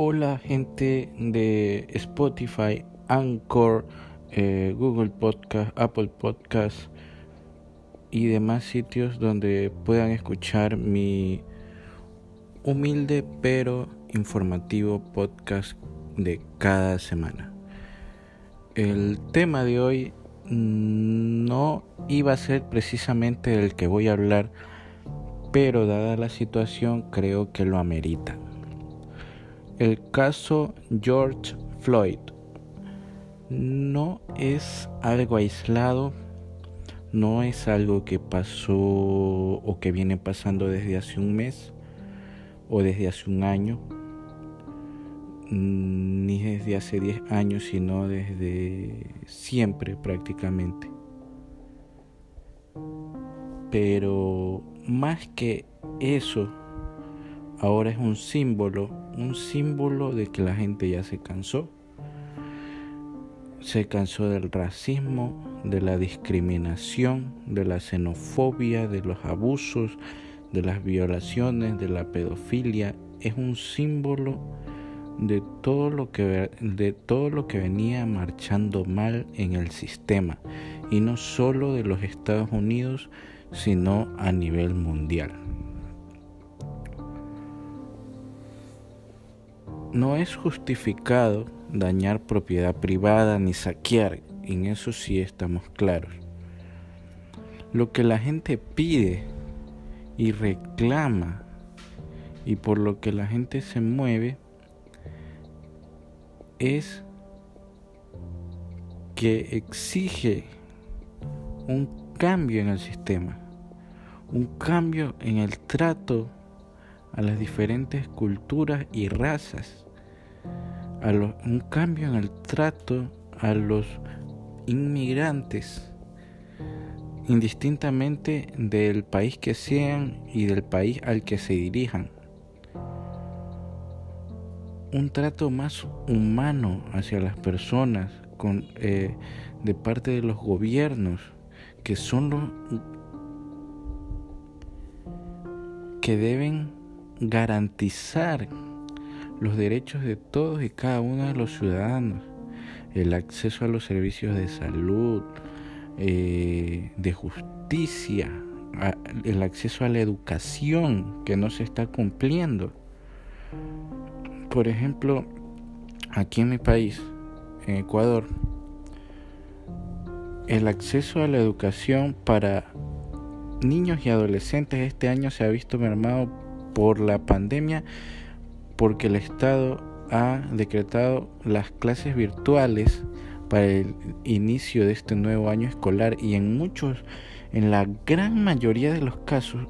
Hola gente de Spotify, Anchor, eh, Google Podcast, Apple Podcast y demás sitios donde puedan escuchar mi humilde pero informativo podcast de cada semana. El tema de hoy no iba a ser precisamente el que voy a hablar, pero dada la situación creo que lo amerita. El caso George Floyd no es algo aislado, no es algo que pasó o que viene pasando desde hace un mes o desde hace un año, ni desde hace 10 años, sino desde siempre prácticamente. Pero más que eso, ahora es un símbolo, un símbolo de que la gente ya se cansó. Se cansó del racismo, de la discriminación, de la xenofobia, de los abusos, de las violaciones, de la pedofilia. Es un símbolo de todo lo que de todo lo que venía marchando mal en el sistema y no solo de los Estados Unidos, sino a nivel mundial. No es justificado dañar propiedad privada ni saquear, en eso sí estamos claros. Lo que la gente pide y reclama y por lo que la gente se mueve es que exige un cambio en el sistema, un cambio en el trato a las diferentes culturas y razas, a un cambio en el trato a los inmigrantes, indistintamente del país que sean y del país al que se dirijan. Un trato más humano hacia las personas con, eh, de parte de los gobiernos que son los que deben garantizar los derechos de todos y cada uno de los ciudadanos, el acceso a los servicios de salud, eh, de justicia, el acceso a la educación que no se está cumpliendo. Por ejemplo, aquí en mi país, en Ecuador, el acceso a la educación para niños y adolescentes este año se ha visto mermado por la pandemia porque el Estado ha decretado las clases virtuales para el inicio de este nuevo año escolar y en muchos, en la gran mayoría de los casos,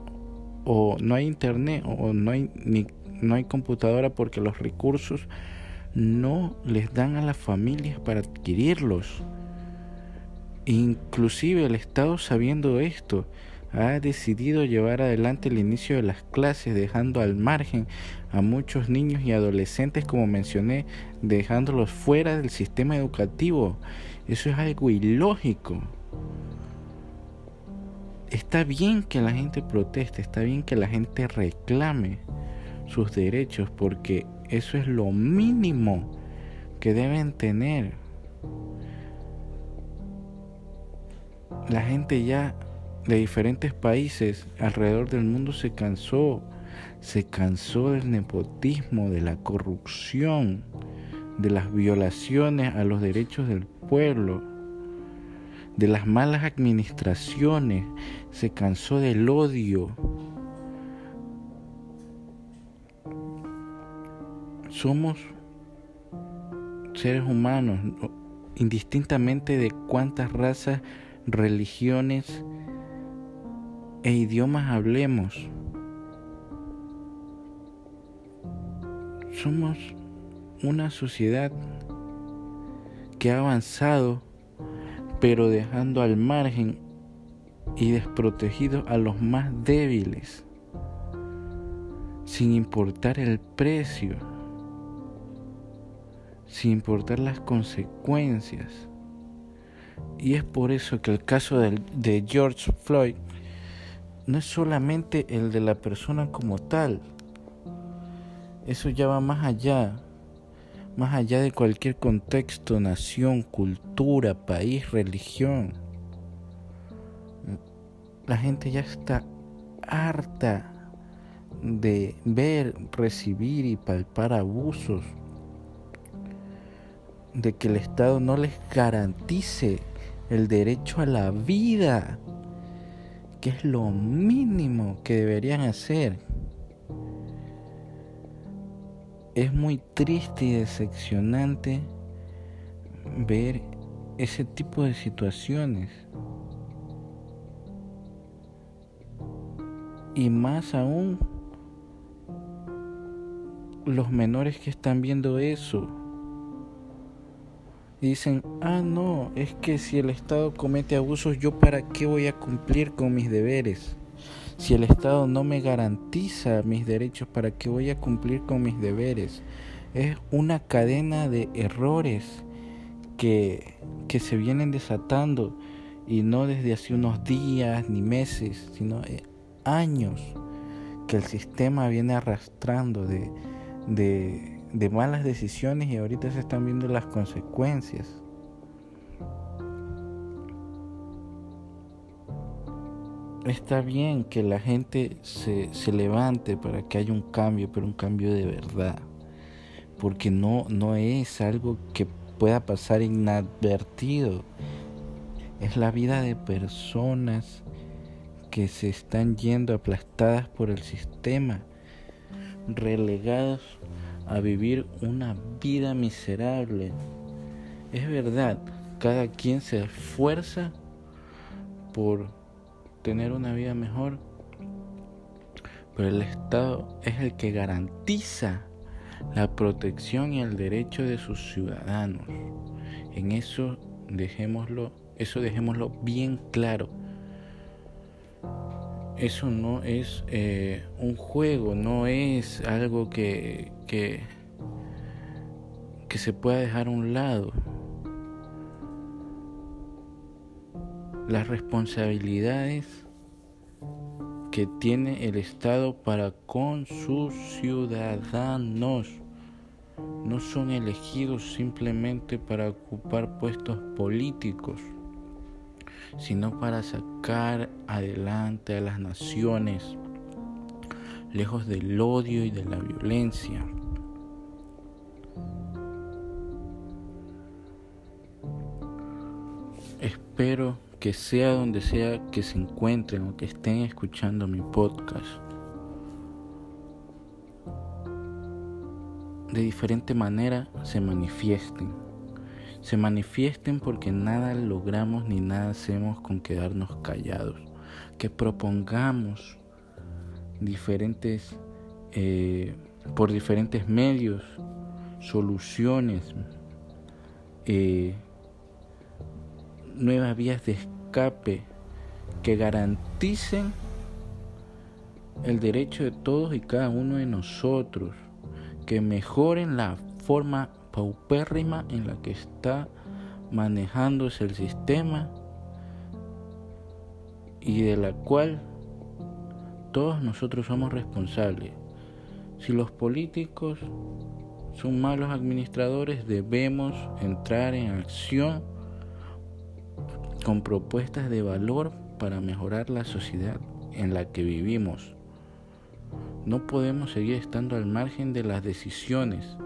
o no hay internet o no hay ni no hay computadora porque los recursos no les dan a las familias para adquirirlos. Inclusive el Estado sabiendo esto ha decidido llevar adelante el inicio de las clases dejando al margen a muchos niños y adolescentes como mencioné dejándolos fuera del sistema educativo. Eso es algo ilógico. Está bien que la gente proteste está bien que la gente reclame sus derechos porque eso es lo mínimo que deben tener. La gente ya de diferentes países alrededor del mundo se cansó, se cansó del nepotismo, de la corrupción, de las violaciones a los derechos del pueblo, de las malas administraciones, se cansó del odio. Somos seres humanos, indistintamente de cuántas razas, religiones, e idiomas hablemos. Somos una sociedad que ha avanzado, pero dejando al margen y desprotegido a los más débiles, sin importar el precio, sin importar las consecuencias. Y es por eso que el caso de, George Floyd no es solamente el de la persona como tal. Eso ya va más allá. más allá de cualquier contexto, nación, cultura, país, religión. La gente ya está harta de ver, recibir y palpar abusos, de que el Estado no les garantice el derecho a la vida, que es lo mínimo que deberían hacer. Es muy triste y decepcionante ver ese tipo de situaciones. Y más aún los menores que están viendo eso dicen, ah, no, es que si el Estado comete abusos, yo para qué voy a cumplir con mis deberes. Si el Estado no me garantiza mis derechos, ¿para qué voy a cumplir con mis deberes? Es una cadena de errores que, que se vienen desatando y no desde hace unos días ni meses, sino eh, años que el sistema viene arrastrando de, de, de malas decisiones y ahorita se están viendo las consecuencias. Está bien que la gente se, se, levante para que haya un cambio, pero un cambio de verdad. Porque no, no es algo que pueda pasar inadvertido. Es la vida de personas que se están yendo aplastadas por el sistema, relegadas a vivir una vida miserable. Es verdad, cada quien se esfuerza por tener una vida mejor, pero el Estado es el que garantiza la protección y el derecho de sus ciudadanos. En eso dejémoslo, eso dejémoslo bien claro. Eso no es eh, un juego, no es algo que, que, que se pueda dejar a un lado. las responsabilidades que tiene el Estado para con sus ciudadanos. No son elegidos simplemente para ocupar puestos políticos, sino para sacar adelante a las naciones, lejos del odio y de la violencia. Espero que sea donde sea que se encuentren o que estén escuchando mi podcast, de diferente manera se manifiesten. Se manifiesten porque nada logramos ni nada hacemos con quedarnos callados. Que propongamos diferentes, eh, por diferentes medios, soluciones. Eh, nuevas vías de escape que garanticen el derecho de todos y cada uno de nosotros, que mejoren la forma paupérrima en la que está manejándose el sistema y de la cual todos nosotros somos responsables. Si los políticos son malos administradores, debemos entrar en acción con propuestas de valor para mejorar la sociedad en la que vivimos. No podemos seguir estando al margen de las decisiones,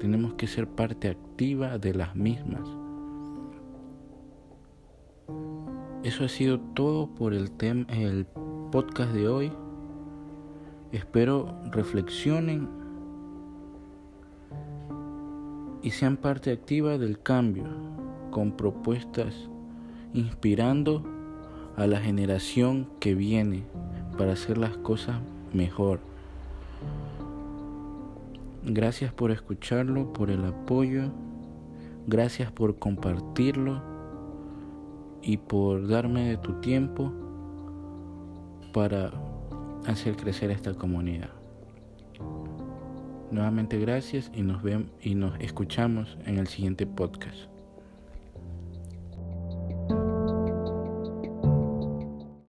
tenemos que ser parte activa de las mismas. Eso ha sido todo por el, el podcast de hoy. Espero reflexionen y sean parte activa del cambio con propuestas inspirando a la generación que viene para hacer las cosas mejor. Gracias por escucharlo, por el apoyo, gracias por compartirlo y por darme de tu tiempo para hacer crecer esta comunidad. Nuevamente gracias y nos vemos y nos escuchamos en el siguiente podcast.